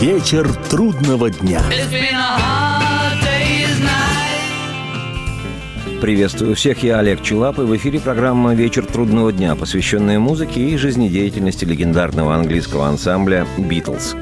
Вечер трудного дня. Приветствую всех, я Олег Челап, и в эфире программа «Вечер трудного дня», посвященная музыке и жизнедеятельности легендарного английского ансамбля «Битлз».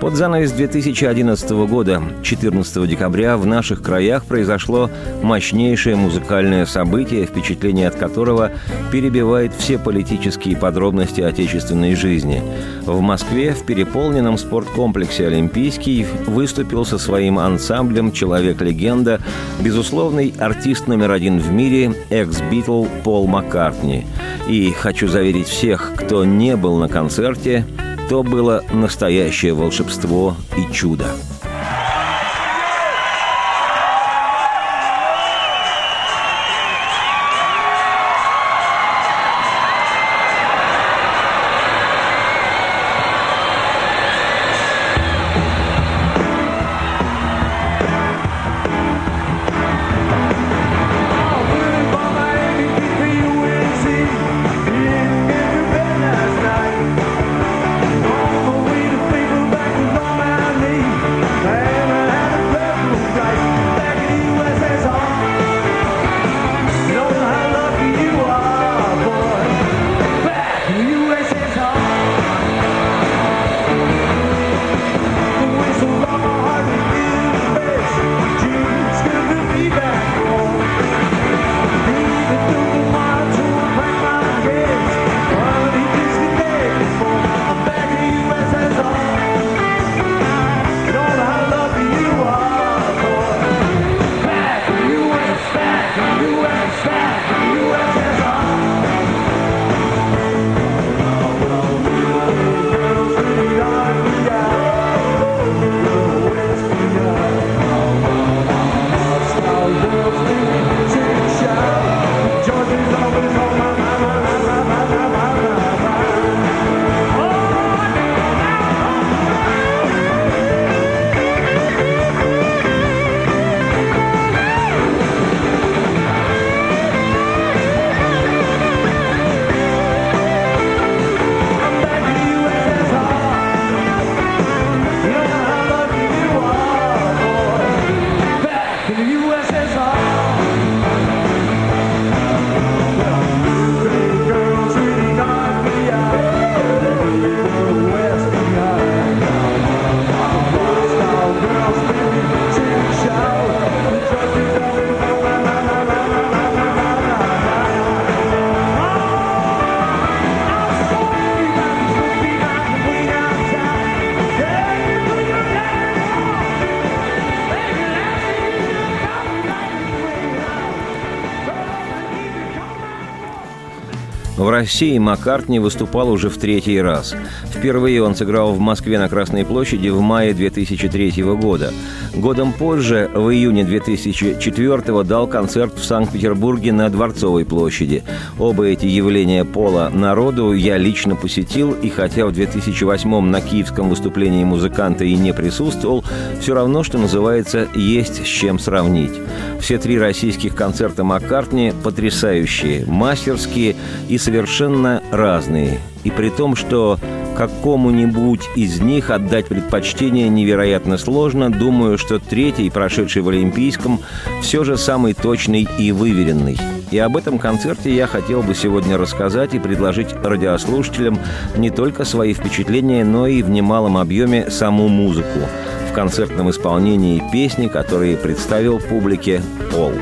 Под занавес 2011 года, 14 декабря, в наших краях произошло мощнейшее музыкальное событие, впечатление от которого перебивает все политические подробности отечественной жизни. В Москве в переполненном спорткомплексе «Олимпийский» выступил со своим ансамблем «Человек-легенда», безусловный артист номер один в мире, экс-битл Пол Маккартни. И хочу заверить всех, кто не был на концерте, то было настоящее волшебство и чудо. В России Маккартни выступал уже в третий раз. Впервые он сыграл в Москве на Красной площади в мае 2003 года. Годом позже, в июне 2004 дал концерт в Санкт-Петербурге на Дворцовой площади. Оба эти явления пола народу я лично посетил, и хотя в 2008 на киевском выступлении музыканта и не присутствовал, все равно, что называется, есть с чем сравнить. Все три российских концерта Маккартни потрясающие, мастерские и совершенно разные. И при том, что какому-нибудь из них отдать предпочтение невероятно сложно, думаю, что третий, прошедший в Олимпийском, все же самый точный и выверенный. И об этом концерте я хотел бы сегодня рассказать и предложить радиослушателям не только свои впечатления, но и в немалом объеме саму музыку в концертном исполнении песни, которые представил публике Пол.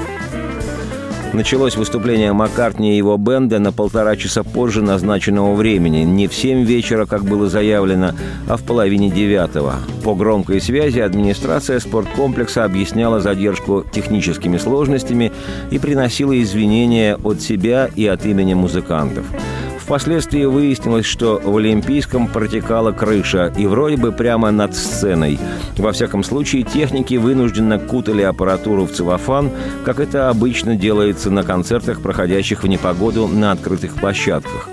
Началось выступление Маккартни и его бенда на полтора часа позже назначенного времени. Не в семь вечера, как было заявлено, а в половине девятого. По громкой связи администрация спорткомплекса объясняла задержку техническими сложностями и приносила извинения от себя и от имени музыкантов. Впоследствии выяснилось, что в Олимпийском протекала крыша, и вроде бы прямо над сценой. Во всяком случае, техники вынужденно кутали аппаратуру в целлофан, как это обычно делается на концертах, проходящих в непогоду на открытых площадках.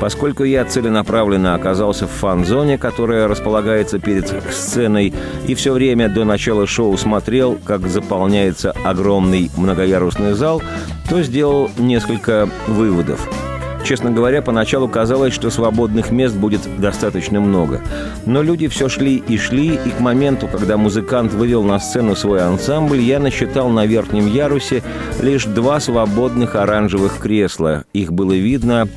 Поскольку я целенаправленно оказался в фан-зоне, которая располагается перед сценой, и все время до начала шоу смотрел, как заполняется огромный многоярусный зал, то сделал несколько выводов – Честно говоря, поначалу казалось, что свободных мест будет достаточно много. Но люди все шли и шли, и к моменту, когда музыкант вывел на сцену свой ансамбль, я насчитал на верхнем ярусе лишь два свободных оранжевых кресла. Их было видно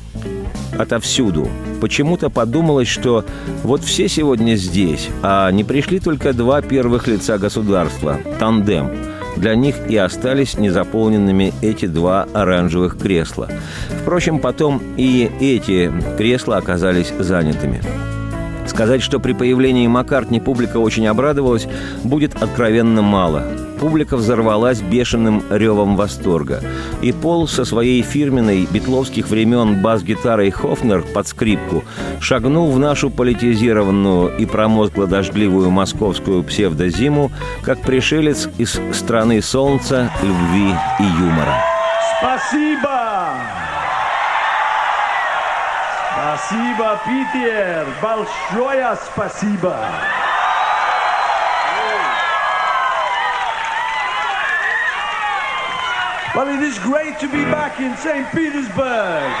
отовсюду. Почему-то подумалось, что вот все сегодня здесь, а не пришли только два первых лица государства – тандем – для них и остались незаполненными эти два оранжевых кресла. Впрочем, потом и эти кресла оказались занятыми. Сказать, что при появлении Маккартни публика очень обрадовалась, будет откровенно мало. Публика взорвалась бешеным ревом восторга. И Пол со своей фирменной битловских времен бас-гитарой «Хофнер» под скрипку шагнул в нашу политизированную и промозгло-дождливую московскую псевдозиму, как пришелец из страны солнца, любви и юмора. Спасибо! Спасибо, Питер! Большое спасибо! Well, it is great to be back in St. Petersburg.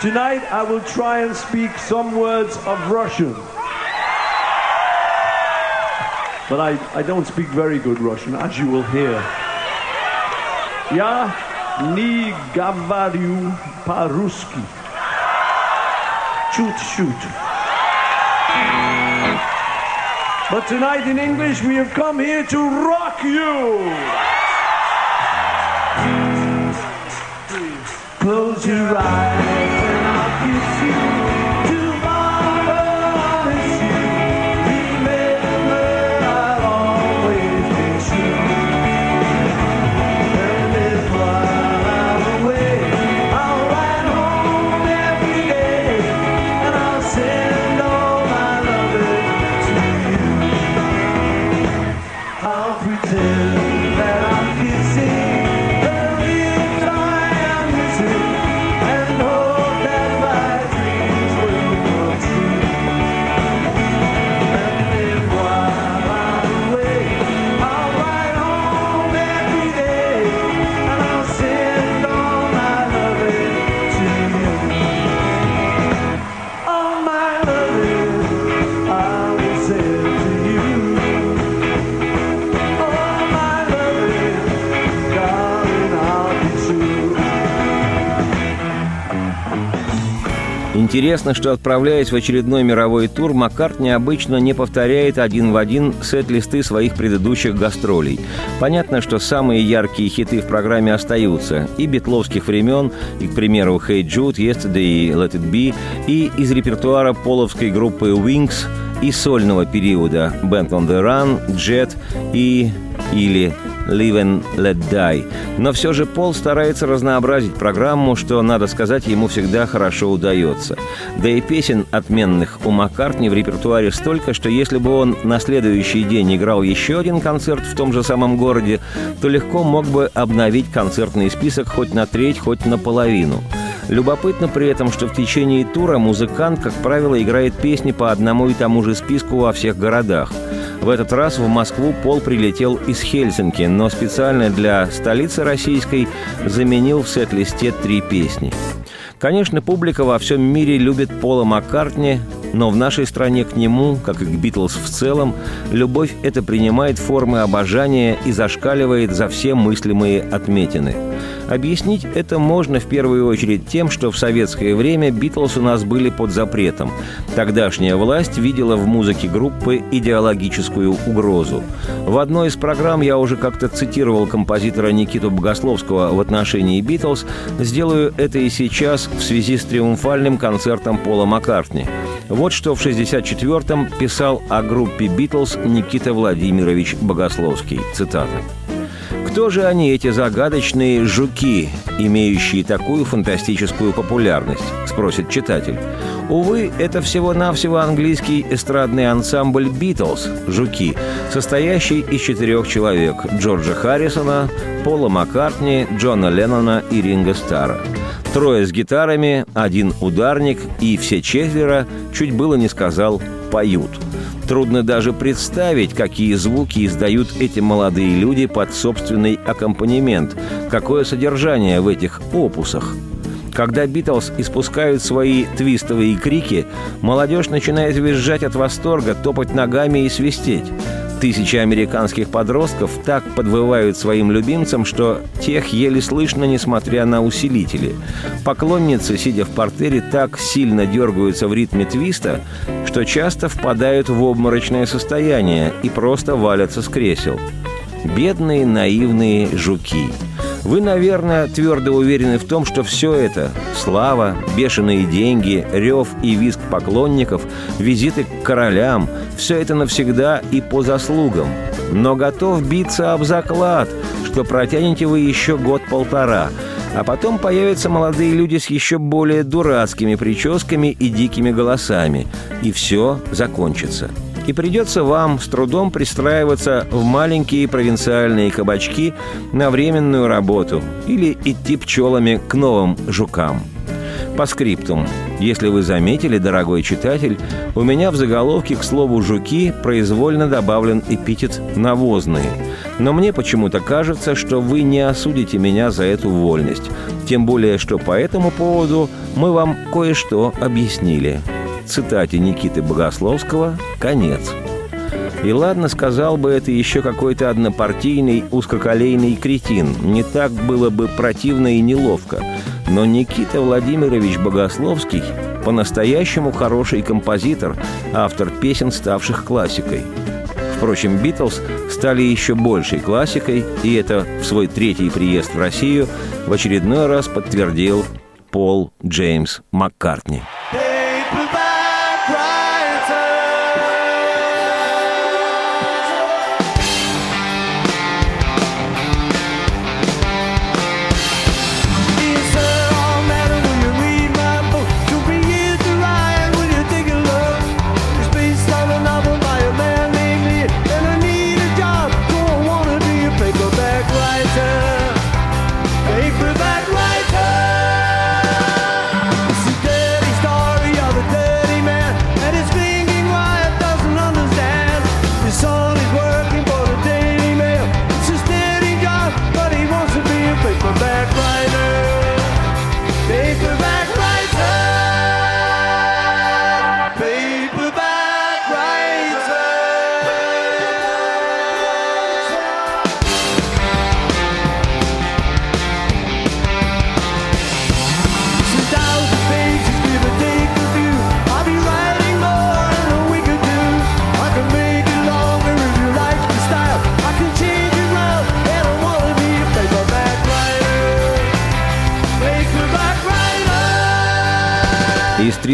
Tonight I will try and speak some words of Russian. But I, I don't speak very good Russian, as you will hear. Я не говорю по-русски. Чуть-чуть. But tonight in English we have come here to rock you. Close your eyes and I'll kiss you. Интересно, что отправляясь в очередной мировой тур, Маккартни обычно не повторяет один в один сет-листы своих предыдущих гастролей. Понятно, что самые яркие хиты в программе остаются и битловских времен, и, к примеру, «Hey Jude», «Yesterday», «Let It Be», и из репертуара половской группы «Wings», и сольного периода «Band on the Run», «Jet» и или «Live and Let Die». Но все же Пол старается разнообразить программу, что, надо сказать, ему всегда хорошо удается. Да и песен отменных у Маккартни в репертуаре столько, что если бы он на следующий день играл еще один концерт в том же самом городе, то легко мог бы обновить концертный список хоть на треть, хоть наполовину. Любопытно при этом, что в течение тура музыкант, как правило, играет песни по одному и тому же списку во всех городах. В этот раз в Москву Пол прилетел из Хельсинки, но специально для столицы российской заменил в сет-листе три песни. Конечно, публика во всем мире любит Пола Маккартни, но в нашей стране к нему, как и к Битлз в целом, любовь эта принимает формы обожания и зашкаливает за все мыслимые отметины. Объяснить это можно в первую очередь тем, что в советское время Битлз у нас были под запретом. Тогдашняя власть видела в музыке группы идеологическую угрозу. В одной из программ я уже как-то цитировал композитора Никиту Богословского в отношении Битлз, сделаю это и сейчас в связи с триумфальным концертом Пола Маккартни. Вот что в 1964-м писал о группе «Битлз» Никита Владимирович Богословский. Цитата. Кто же они, эти загадочные жуки, имеющие такую фантастическую популярность? Спросит читатель. Увы, это всего-навсего английский эстрадный ансамбль «Битлз» «Жуки», состоящий из четырех человек – Джорджа Харрисона, Пола Маккартни, Джона Леннона и Ринга Стара. Трое с гитарами, один ударник и все четверо, чуть было не сказал, поют. Трудно даже представить, какие звуки издают эти молодые люди под собственный аккомпанемент, какое содержание в этих опусах. Когда Битлз испускают свои твистовые крики, молодежь начинает визжать от восторга, топать ногами и свистеть. Тысячи американских подростков так подвывают своим любимцам, что тех еле слышно, несмотря на усилители. Поклонницы, сидя в портере, так сильно дергаются в ритме твиста, что часто впадают в обморочное состояние и просто валятся с кресел. Бедные наивные жуки. Вы, наверное, твердо уверены в том, что все это – слава, бешеные деньги, рев и визг поклонников, визиты к королям – все это навсегда и по заслугам. Но готов биться об заклад, что протянете вы еще год-полтора – а потом появятся молодые люди с еще более дурацкими прическами и дикими голосами. И все закончится. И придется вам с трудом пристраиваться в маленькие провинциальные кабачки на временную работу или идти пчелами к новым жукам. По скриптум. Если вы заметили, дорогой читатель, у меня в заголовке к слову «жуки» произвольно добавлен эпитет «навозные». Но мне почему-то кажется, что вы не осудите меня за эту вольность. Тем более, что по этому поводу мы вам кое-что объяснили. Цитате Никиты Богословского «Конец». И ладно, сказал бы это еще какой-то однопартийный узкоколейный кретин. Не так было бы противно и неловко. Но Никита Владимирович Богословский по-настоящему хороший композитор, автор песен, ставших классикой. Впрочем, «Битлз» стали еще большей классикой, и это в свой третий приезд в Россию в очередной раз подтвердил Пол Джеймс Маккартни.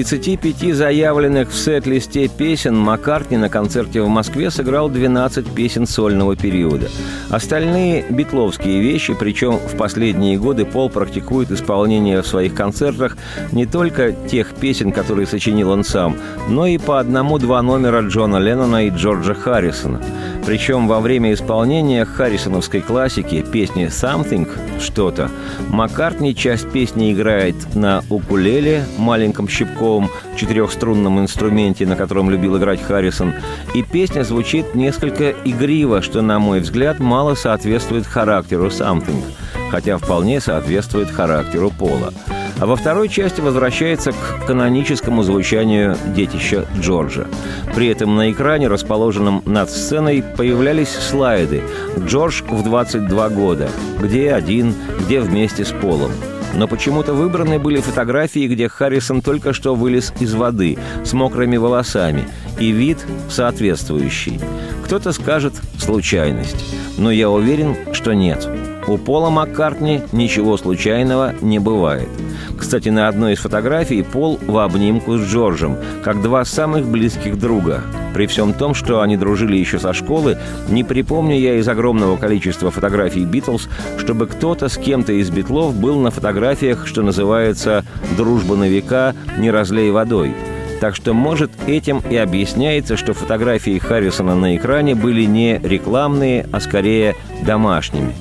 35 заявленных в сет-листе песен Маккартни на концерте в Москве сыграл 12 песен сольного периода. Остальные – битловские вещи, причем в последние годы Пол практикует исполнение в своих концертах не только тех песен, которые сочинил он сам, но и по одному-два номера Джона Леннона и Джорджа Харрисона. Причем во время исполнения харрисоновской классики песни «Something» – «Что-то» Маккартни часть песни играет на укулеле, маленьком щипковом четырехструнном инструменте, на котором любил играть Харрисон, и песня звучит несколько игриво, что, на мой взгляд, мало соответствует характеру «Something», хотя вполне соответствует характеру Пола. А во второй части возвращается к каноническому звучанию детища Джорджа. При этом на экране, расположенном над сценой, появлялись слайды «Джордж в 22 года», где один, где вместе с Полом. Но почему-то выбраны были фотографии, где Харрисон только что вылез из воды с мокрыми волосами, и вид соответствующий. Кто-то скажет «случайность», но я уверен, что нет. У Пола Маккартни ничего случайного не бывает. Кстати, на одной из фотографий Пол в обнимку с Джорджем, как два самых близких друга. При всем том, что они дружили еще со школы, не припомню я из огромного количества фотографий Битлз, чтобы кто-то с кем-то из Битлов был на фотографиях, что называется «дружба на века, не разлей водой». Так что, может, этим и объясняется, что фотографии Харрисона на экране были не рекламные, а скорее домашними.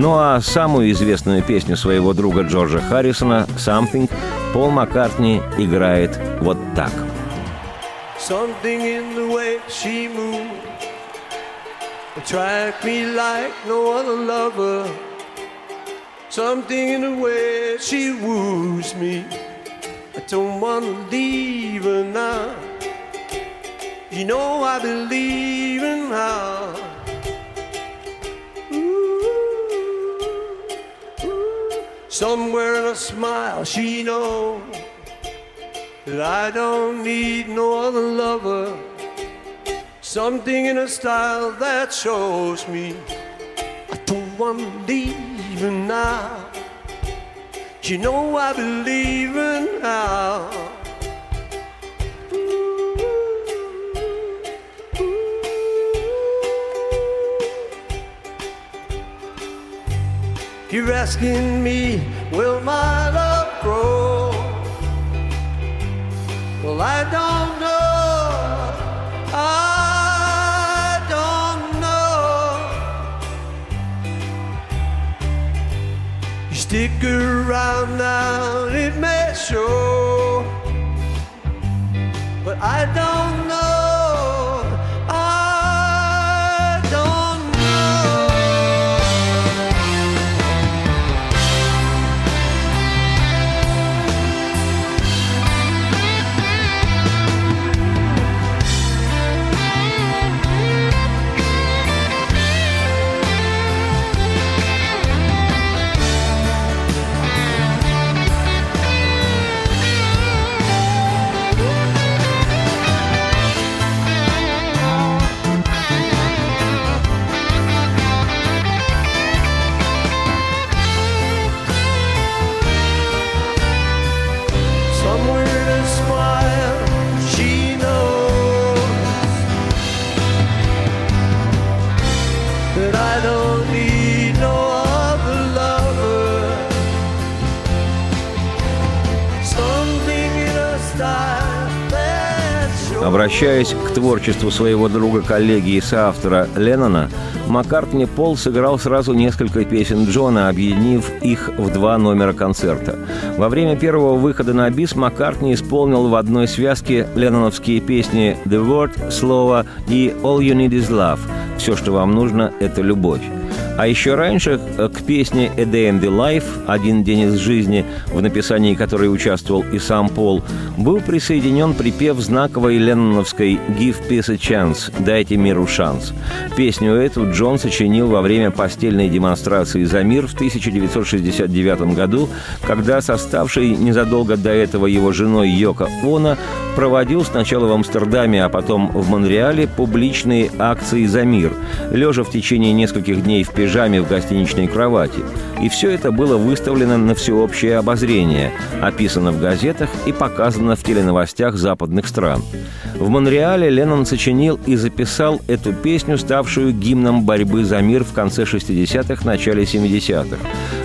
Ну а самую известную песню своего друга Джорджа Харрисона «Something» Пол Маккартни играет вот так – Something in the way she moved attract me like no other lover. Something in the way she woos me. I don't wanna leave her now. You know I believe in her. Somewhere in a smile, she knows that I don't need no other lover. Something in her style that shows me I don't want to leave now. You know I believe in her. You're asking me, will my love grow? Well, I don't know. I don't know. You stick around now, it may show. But I don't Обращаясь к творчеству своего друга-коллеги и соавтора Леннона, Маккартни Пол сыграл сразу несколько песен Джона, объединив их в два номера концерта. Во время первого выхода на бис Маккартни исполнил в одной связке ленноновские песни «The Word», «Слово» и «All You Need Is Love» – «Все, что вам нужно – это любовь». А еще раньше э, к песне «A Day in the Life» «Один день из жизни», в написании которой участвовал и сам Пол, был присоединен припев знаковой ленноновской «Give Peace a Chance» «Дайте миру шанс». Песню эту Джон сочинил во время постельной демонстрации «За мир» в 1969 году, когда составший незадолго до этого его женой Йоко Оно проводил сначала в Амстердаме, а потом в Монреале публичные акции «За мир», лежа в течение нескольких дней в пижаме в гостиничной кровати. И все это было выставлено на всеобщее обозрение, описано в газетах и показано в теленовостях западных стран. В Монреале Леннон сочинил и записал эту песню, ставшую гимном борьбы за мир в конце 60-х, начале 70-х.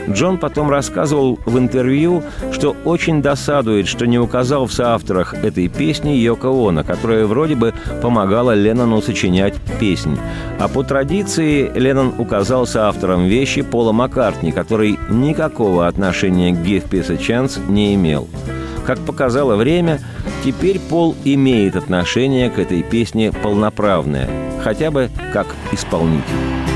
Джон потом рассказывал в интервью, что очень досадует, что не указал в соавторах этой песни Йоко Оно, которая вроде бы помогала Леннону сочинять песнь. А по традиции Леннон указал соавтором вещи Пола Маккартни, который никакого отношения к «Give Peace a Chance» не имел. Как показало время, теперь Пол имеет отношение к этой песне полноправное, хотя бы как исполнитель.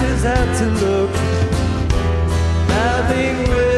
Just had to look. Having read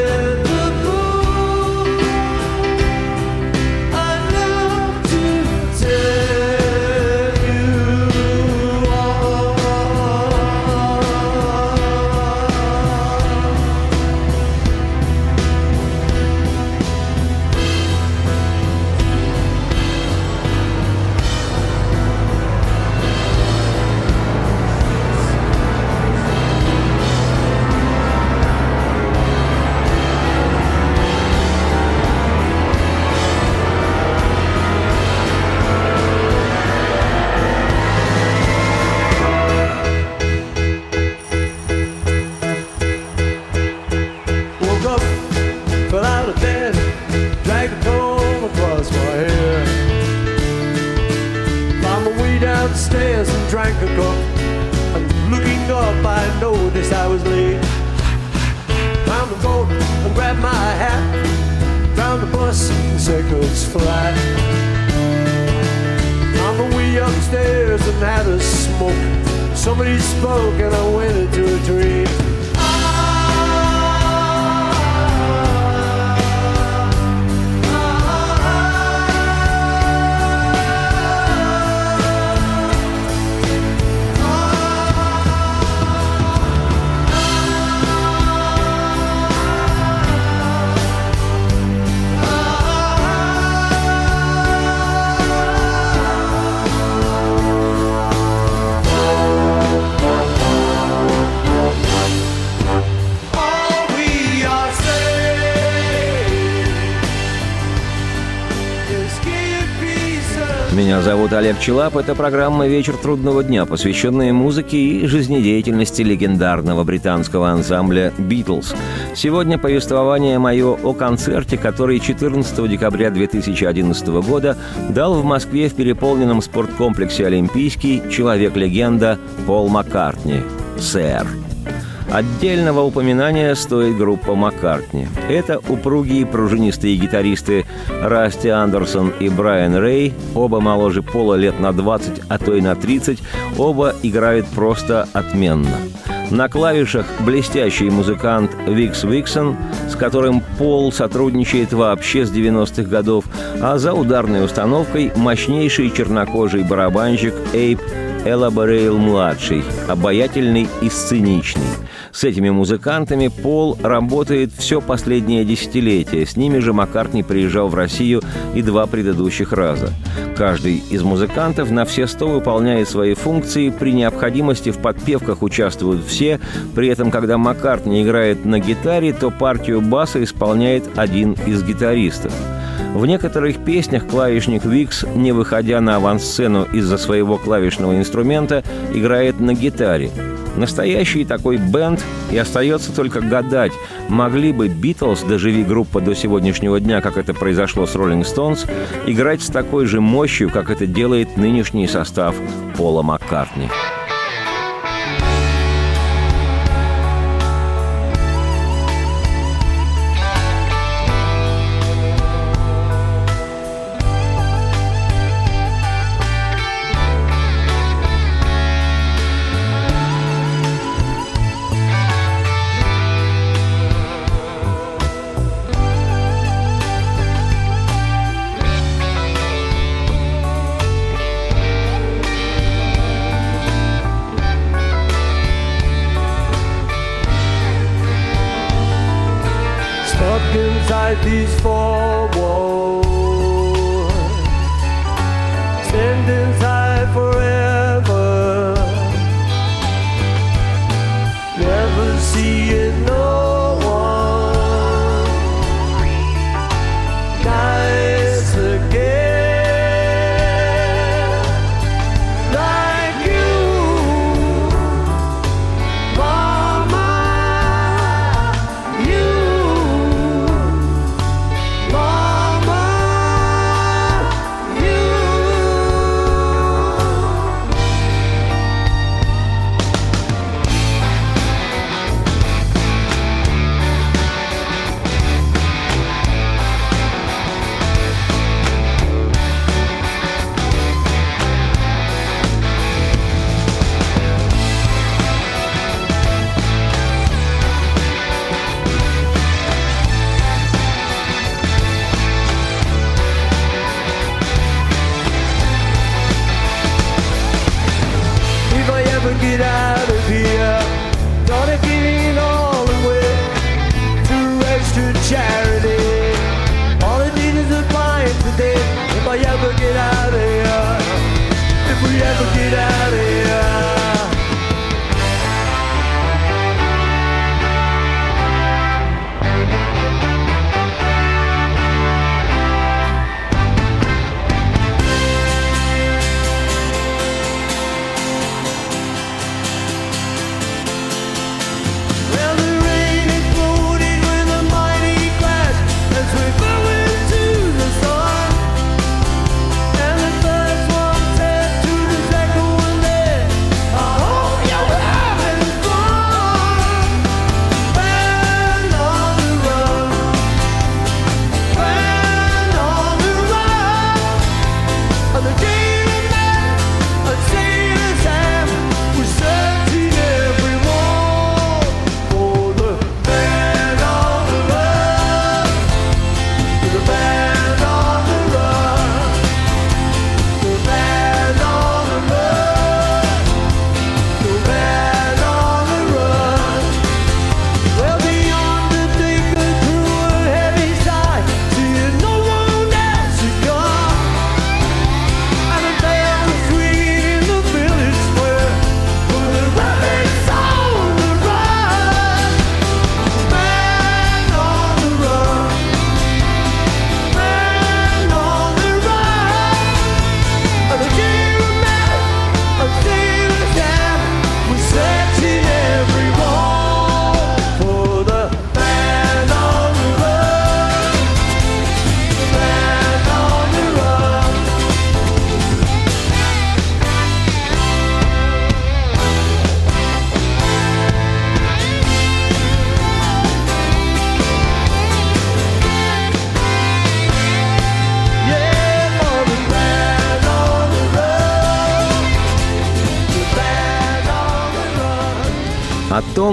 Зовут Олег Челап. Это программа «Вечер трудного дня», посвященная музыке и жизнедеятельности легендарного британского ансамбля «Битлз». Сегодня повествование мое о концерте, который 14 декабря 2011 года дал в Москве в переполненном спорткомплексе «Олимпийский» человек-легенда Пол Маккартни, сэр. Отдельного упоминания стоит группа Маккартни. Это упругие пружинистые гитаристы Расти Андерсон и Брайан Рэй, оба моложе Пола лет на 20, а то и на 30, оба играют просто отменно. На клавишах блестящий музыкант Викс Виксон, с которым Пол сотрудничает вообще с 90-х годов, а за ударной установкой мощнейший чернокожий барабанщик Эйп Элаборейл-младший, обаятельный и сценичный. С этими музыкантами Пол работает все последнее десятилетие. С ними же Маккартни приезжал в Россию и два предыдущих раза. Каждый из музыкантов на все сто выполняет свои функции. При необходимости в подпевках участвуют все. При этом, когда Маккартни играет на гитаре, то партию баса исполняет один из гитаристов. В некоторых песнях клавишник Викс, не выходя на авансцену из-за своего клавишного инструмента, играет на гитаре. Настоящий такой бенд, и остается только гадать, могли бы Битлз, доживи группа до сегодняшнего дня, как это произошло с Роллинг Стоунс, играть с такой же мощью, как это делает нынешний состав Пола Маккартни. stuck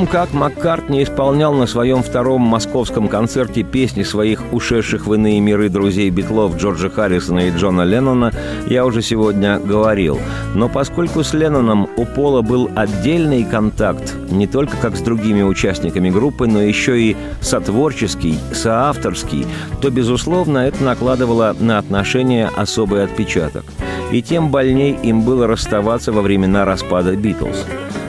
как Маккартни исполнял на своем втором московском концерте песни своих ушедших в иные миры друзей Битлов Джорджа Харрисона и Джона Леннона, я уже сегодня говорил. Но поскольку с Ленноном у Пола был отдельный контакт, не только как с другими участниками группы, но еще и сотворческий, соавторский, то, безусловно, это накладывало на отношения особый отпечаток. И тем больней им было расставаться во времена распада «Битлз».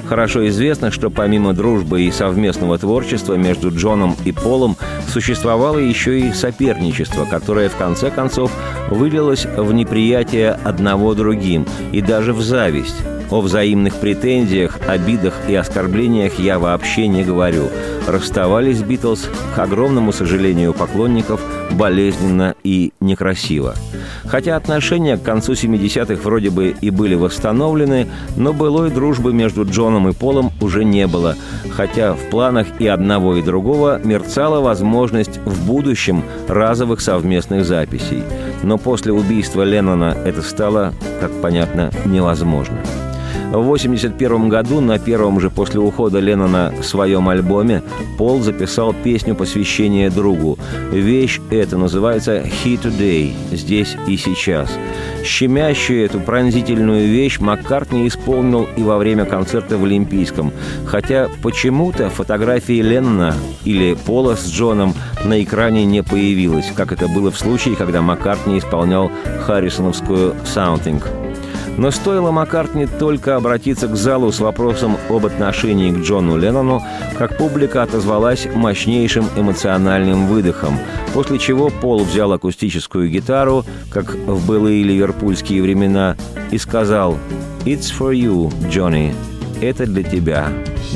Хорошо известно, что помимо дружбы и совместного творчества между Джоном и Полом существовало еще и соперничество, которое в конце концов вылилось в неприятие одного другим и даже в зависть. О взаимных претензиях, обидах и оскорблениях я вообще не говорю. Расставались Битлз, к огромному сожалению поклонников, болезненно и некрасиво. Хотя отношения к концу 70-х вроде бы и были восстановлены, но былой дружбы между Джоном и Полом уже не было, хотя в планах и одного, и другого мерцала возможность в будущем разовых совместных записей. Но после убийства Леннона это стало, как понятно, невозможно. В 1981 году на первом же после ухода Леннона своем альбоме Пол записал песню посвящения другу. Вещь эта называется «He Today» – «Здесь и сейчас». Щемящую эту пронзительную вещь Маккартни исполнил и во время концерта в Олимпийском. Хотя почему-то фотографии Леннона или Пола с Джоном на экране не появилось, как это было в случае, когда Маккартни исполнял Харрисоновскую «Something». Но стоило Маккартни только обратиться к залу с вопросом об отношении к Джону Леннону, как публика отозвалась мощнейшим эмоциональным выдохом, после чего Пол взял акустическую гитару, как в былые ливерпульские времена, и сказал «It's for you, Джонни. Это для тебя,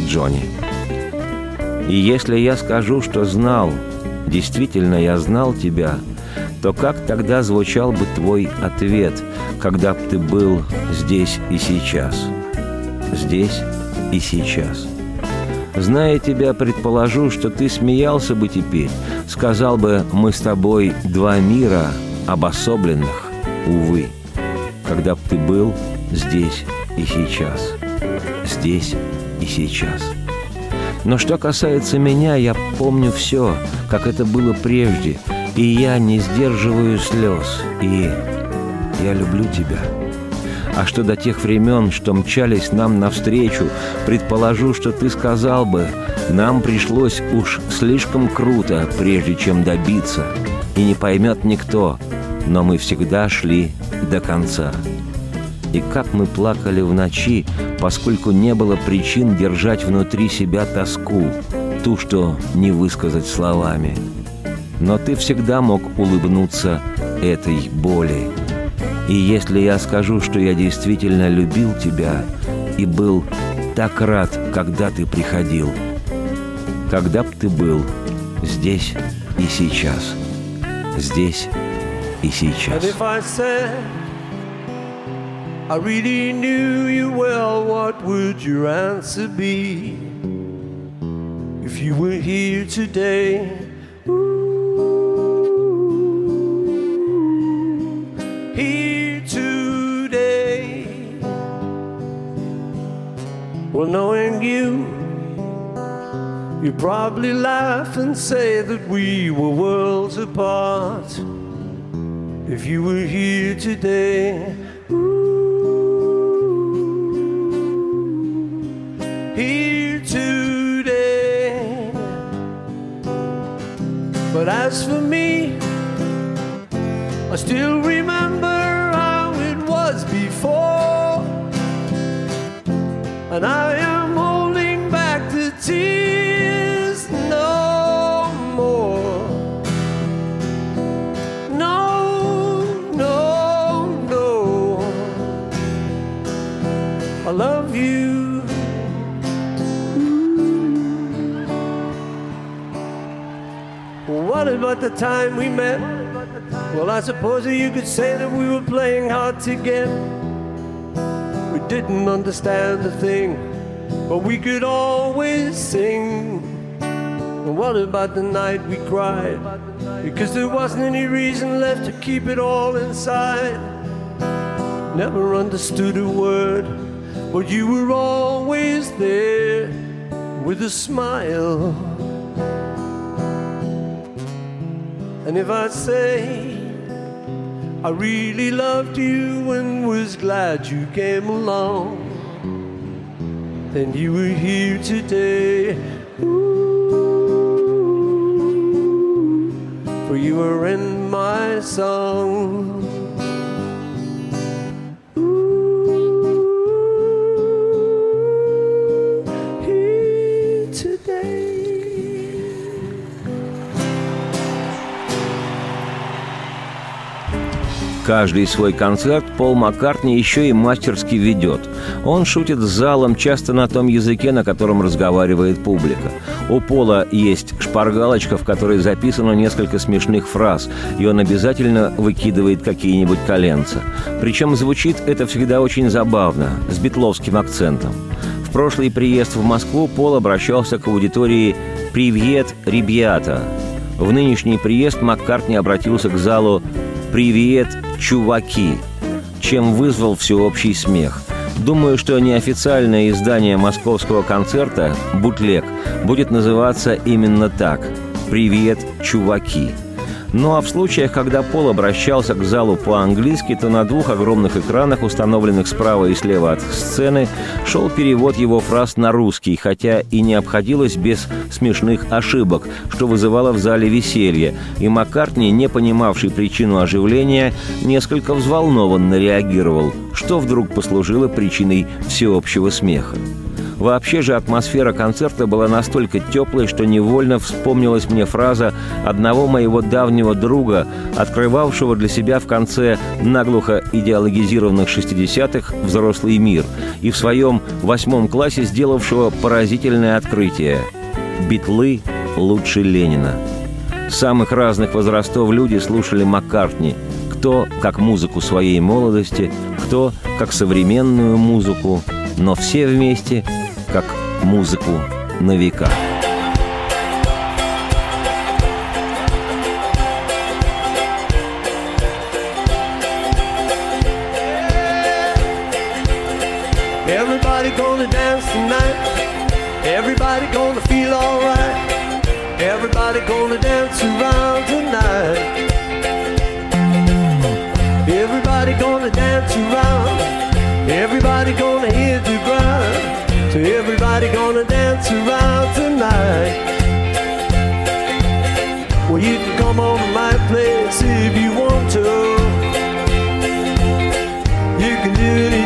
Джонни». И если я скажу, что знал, действительно я знал тебя, то как тогда звучал бы твой ответ, когда б ты был здесь и сейчас? Здесь и сейчас. Зная тебя, предположу, что ты смеялся бы теперь, сказал бы, мы с тобой два мира, обособленных, увы, когда б ты был здесь и сейчас. Здесь и сейчас. Но что касается меня, я помню все, как это было прежде, и я не сдерживаю слез, и я люблю тебя. А что до тех времен, что мчались нам навстречу, предположу, что ты сказал бы, нам пришлось уж слишком круто, прежде чем добиться, и не поймет никто, но мы всегда шли до конца. И как мы плакали в ночи, поскольку не было причин держать внутри себя тоску, ту, что не высказать словами. Но ты всегда мог улыбнуться этой боли. И если я скажу, что я действительно любил тебя и был так рад, когда ты приходил, когда б ты был здесь и сейчас, здесь и сейчас. I really knew you well, what would your answer be? If you were here today, Well, knowing you, you probably laugh and say that we were worlds apart if you were here today. Ooh, here today. But as for me, And I am holding back the tears no more. No, no, no. I love you. Mm. What about the time we met? Well, I suppose you could say that we were playing hard to get. Didn't understand a thing, but we could always sing. And what about the night we cried? Because there wasn't any reason left to keep it all inside. Never understood a word, but you were always there with a smile. And if I say I really loved you and was glad you came along, then you were here today. Ooh, for you were in my song. Каждый свой концерт Пол Маккартни еще и мастерски ведет. Он шутит с залом часто на том языке, на котором разговаривает публика. У Пола есть шпаргалочка, в которой записано несколько смешных фраз, и он обязательно выкидывает какие-нибудь коленца. Причем звучит это всегда очень забавно, с битловским акцентом. В прошлый приезд в Москву Пол обращался к аудитории «Привет, ребята!». В нынешний приезд Маккартни обратился к залу «Привет, чуваки!», чем вызвал всеобщий смех. Думаю, что неофициальное издание московского концерта «Бутлег» будет называться именно так «Привет, чуваки!». Ну а в случаях, когда Пол обращался к залу по-английски, то на двух огромных экранах, установленных справа и слева от сцены, шел перевод его фраз на русский, хотя и не обходилось без смешных ошибок, что вызывало в зале веселье, и Маккартни, не понимавший причину оживления, несколько взволнованно реагировал, что вдруг послужило причиной всеобщего смеха. Вообще же атмосфера концерта была настолько теплой, что невольно вспомнилась мне фраза одного моего давнего друга, открывавшего для себя в конце наглухо идеологизированных 60-х «Взрослый мир» и в своем восьмом классе сделавшего поразительное открытие «Битлы лучше Ленина». Самых разных возрастов люди слушали Маккартни, кто как музыку своей молодости, кто как современную музыку, но все вместе как музыку на века. You can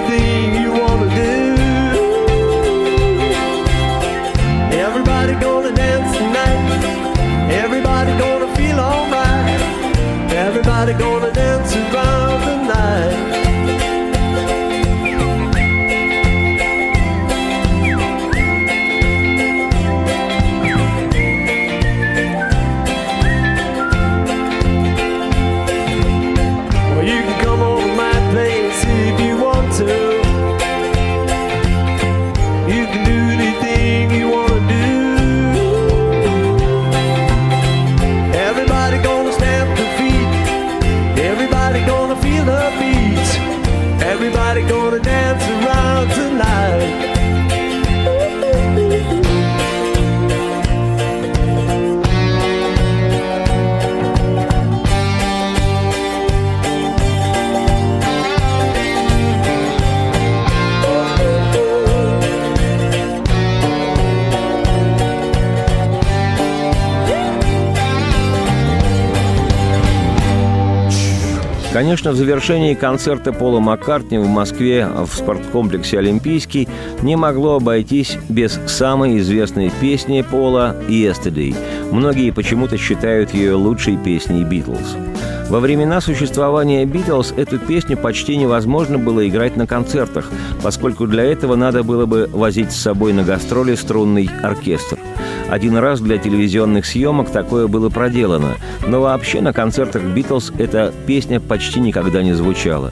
Конечно, в завершении концерта Пола Маккартни в Москве в спорткомплексе «Олимпийский» не могло обойтись без самой известной песни Пола «Yesterday». Многие почему-то считают ее лучшей песней «Битлз». Во времена существования «Битлз» эту песню почти невозможно было играть на концертах, поскольку для этого надо было бы возить с собой на гастроли струнный оркестр. Один раз для телевизионных съемок такое было проделано, но вообще на концертах «Битлз» эта песня почти никогда не звучала.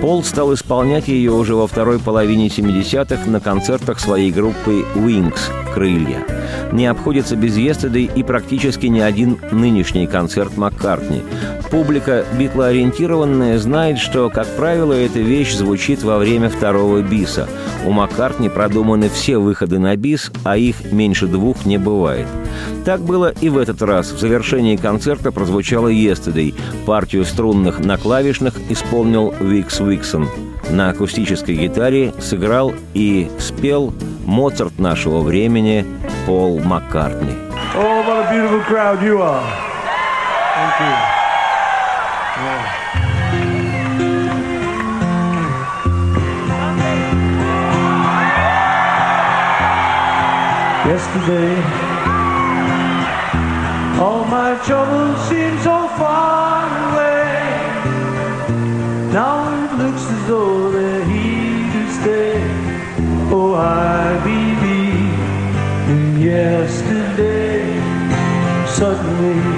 Пол стал исполнять ее уже во второй половине 70-х на концертах своей группы «Wings» — «Крылья». Не обходится без «Yesterday» и практически ни один нынешний концерт Маккартни. Публика битлоориентированная знает, что, как правило, эта вещь звучит во время второго биса. У Маккартни продуманы все выходы на бис, а их меньше двух не бывает. Так было и в этот раз. В завершении концерта прозвучало «Yesterday». Партию струнных на клавишных исполнил Викс Уиксон. На акустической гитаре сыграл и спел Моцарт нашего времени Пол Маккартни. Oh, what a beautiful crowd you are. Thank you. Yesterday, all my troubles seem so far away. Now it looks as though they're here to stay. Oh, I yesterday. Suddenly,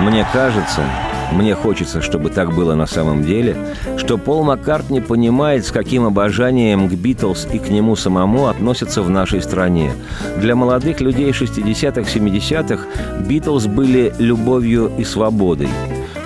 Мне кажется, мне хочется, чтобы так было на самом деле, что Пол Маккартни понимает, с каким обожанием к Битлз и к нему самому относятся в нашей стране. Для молодых людей 60-х, 70-х Битлз были любовью и свободой.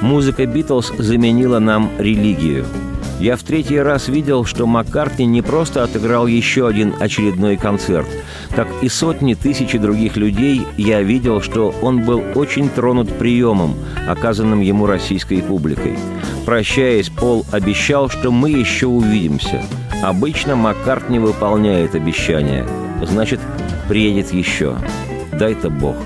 Музыка Битлз заменила нам религию – я в третий раз видел, что Маккартни не просто отыграл еще один очередной концерт. Как и сотни тысяч других людей, я видел, что он был очень тронут приемом, оказанным ему российской публикой. Прощаясь, Пол обещал, что мы еще увидимся. Обычно Маккартни выполняет обещания. Значит, приедет еще. Дай-то Бог.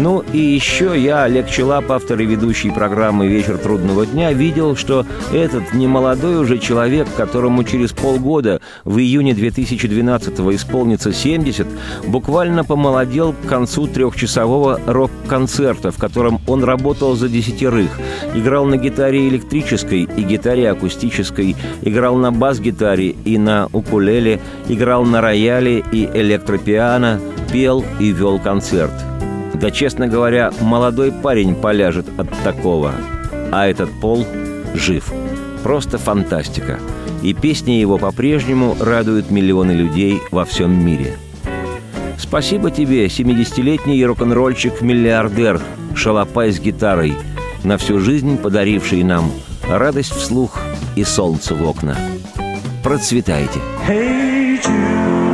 Ну и еще я, Олег Челап, автор и ведущий программы «Вечер трудного дня», видел, что этот немолодой уже человек, которому через полгода, в июне 2012-го исполнится 70, буквально помолодел к концу трехчасового рок-концерта, в котором он работал за десятерых. Играл на гитаре электрической и гитаре акустической, играл на бас-гитаре и на укулеле, играл на рояле и электропиано, пел и вел концерт – да, честно говоря, молодой парень поляжет от такого. А этот пол жив. Просто фантастика. И песни его по-прежнему радуют миллионы людей во всем мире. Спасибо тебе, 70-летний рок-н-ролльчик-миллиардер, шалопай с гитарой, на всю жизнь подаривший нам радость вслух и солнце в окна. Процветайте! Hey Jude,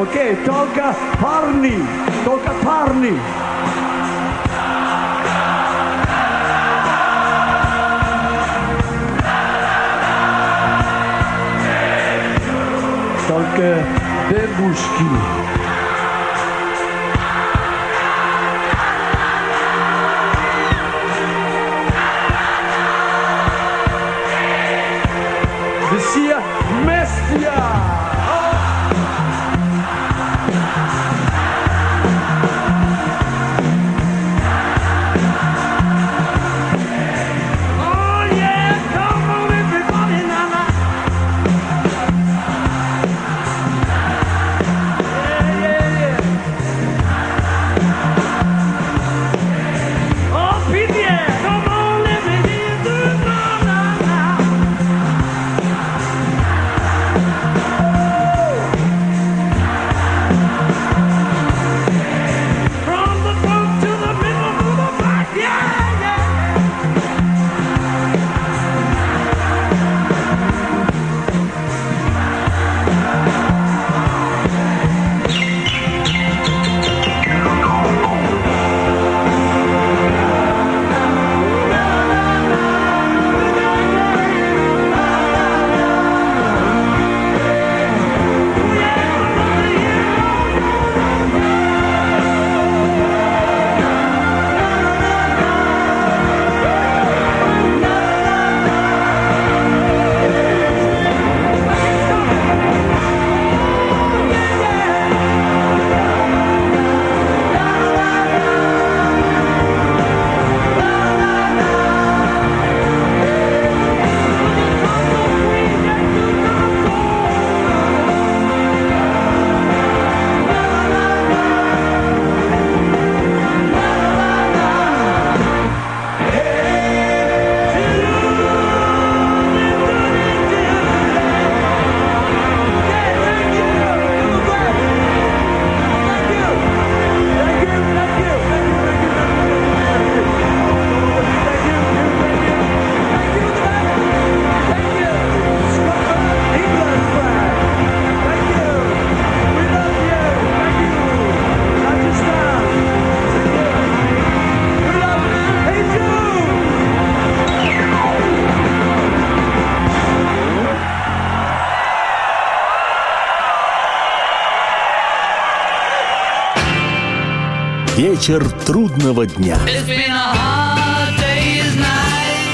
Ok, toca Parni, toca Parni. Toca Debuski. вечер трудного дня. It's